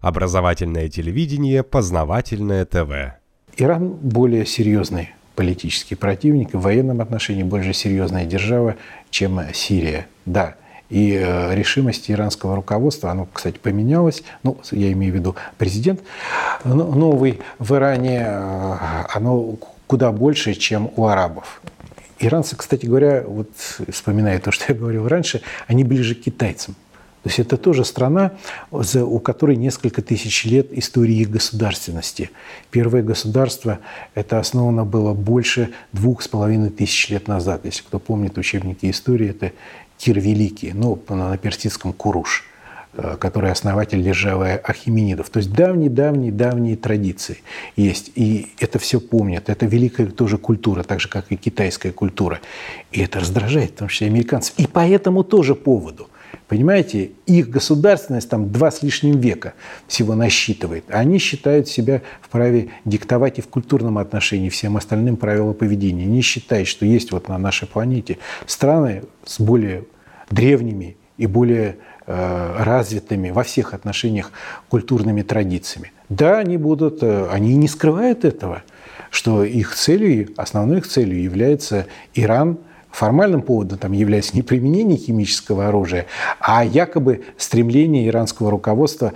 Образовательное телевидение, познавательное ТВ. Иран более серьезный политический противник, в военном отношении более серьезная держава, чем Сирия. Да, и э, решимость иранского руководства, оно, кстати, поменялось, ну, я имею в виду президент новый в Иране, э, оно куда больше, чем у арабов. Иранцы, кстати говоря, вот вспоминая то, что я говорил раньше, они ближе к китайцам. То есть это тоже страна, у которой несколько тысяч лет истории государственности. Первое государство это основано было больше двух с половиной тысяч лет назад. Если кто помнит учебники истории, это Кир Великий, ну, на персидском Куруш э, который основатель державы Ахименидов. То есть давние-давние-давние традиции есть. И это все помнят. Это великая тоже культура, так же, как и китайская культура. И это раздражает, потому что американцев. И по этому тоже поводу – Понимаете, их государственность там два с лишним века всего насчитывает. А они считают себя вправе диктовать и в культурном отношении всем остальным правила поведения. Не считают, что есть вот на нашей планете страны с более древними и более э, развитыми во всех отношениях культурными традициями. Да, они будут, э, они не скрывают этого, что их целью, основной их целью является Иран – формальным поводом там является не применение химического оружия, а якобы стремление иранского руководства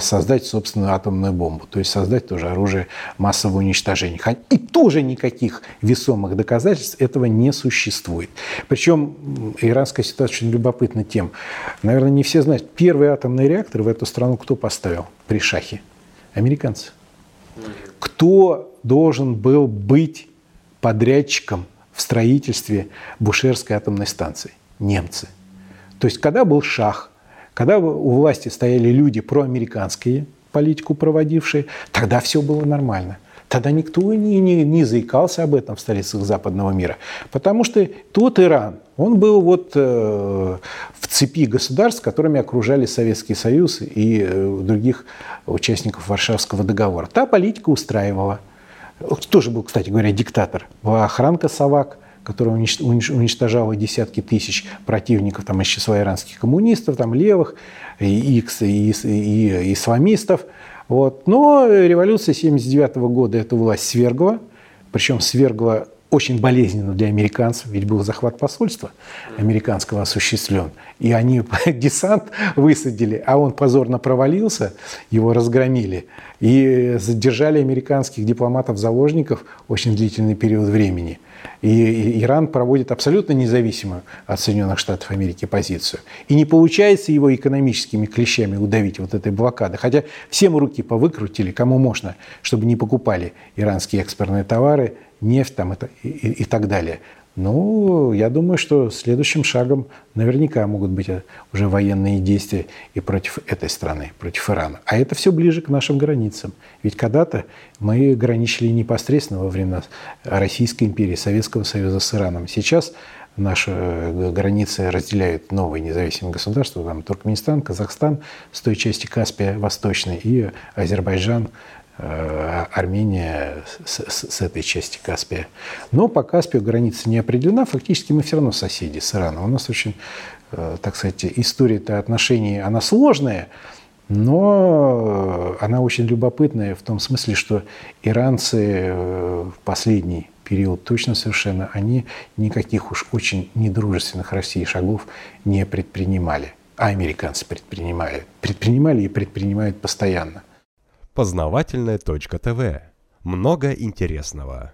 создать собственную атомную бомбу, то есть создать тоже оружие массового уничтожения. И тоже никаких весомых доказательств этого не существует. Причем иранская ситуация очень любопытна тем, наверное, не все знают, первый атомный реактор в эту страну кто поставил при шахе? Американцы. Кто должен был быть подрядчиком строительстве Бушерской атомной станции. Немцы. То есть, когда был шах, когда у власти стояли люди проамериканские, политику проводившие, тогда все было нормально. Тогда никто не, не, не заикался об этом в столицах западного мира. Потому что тот Иран, он был вот э, в цепи государств, которыми окружали Советский Союз и э, других участников Варшавского договора. Та политика устраивала – тоже был, кстати говоря, диктатор, Охранка Савак, который уничтожал десятки тысяч противников там, из числа иранских коммунистов, там, левых, и, и, и, и исламистов. Вот. Но революция 1979 года эту власть свергла, причем свергла очень болезненно для американцев, ведь был захват посольства американского осуществлен. И они десант высадили, а он позорно провалился, его разгромили. И задержали американских дипломатов-заложников очень длительный период времени. И Иран проводит абсолютно независимую от Соединенных Штатов Америки позицию. И не получается его экономическими клещами удавить вот этой блокады. Хотя всем руки повыкрутили, кому можно, чтобы не покупали иранские экспортные товары, нефть там, и, и, и так далее. Ну, я думаю, что следующим шагом наверняка могут быть э, уже военные действия и против этой страны, против Ирана. А это все ближе к нашим границам. Ведь когда-то мы граничили непосредственно во времена Российской империи, Советского Союза с Ираном. Сейчас наши э, границы разделяют новые независимые государства, там Туркменистан, Казахстан с той части Каспия Восточной и Азербайджан Армения с, с, с этой части Каспия. Но по Каспию граница не определена. Фактически мы все равно соседи с Ираном. У нас очень, э, так сказать, история-то отношений, она сложная, но она очень любопытная в том смысле, что иранцы э, в последний период точно совершенно, они никаких уж очень недружественных России шагов не предпринимали. А американцы предпринимали. Предпринимали и предпринимают постоянно. Познавательная точка ТВ. Много интересного.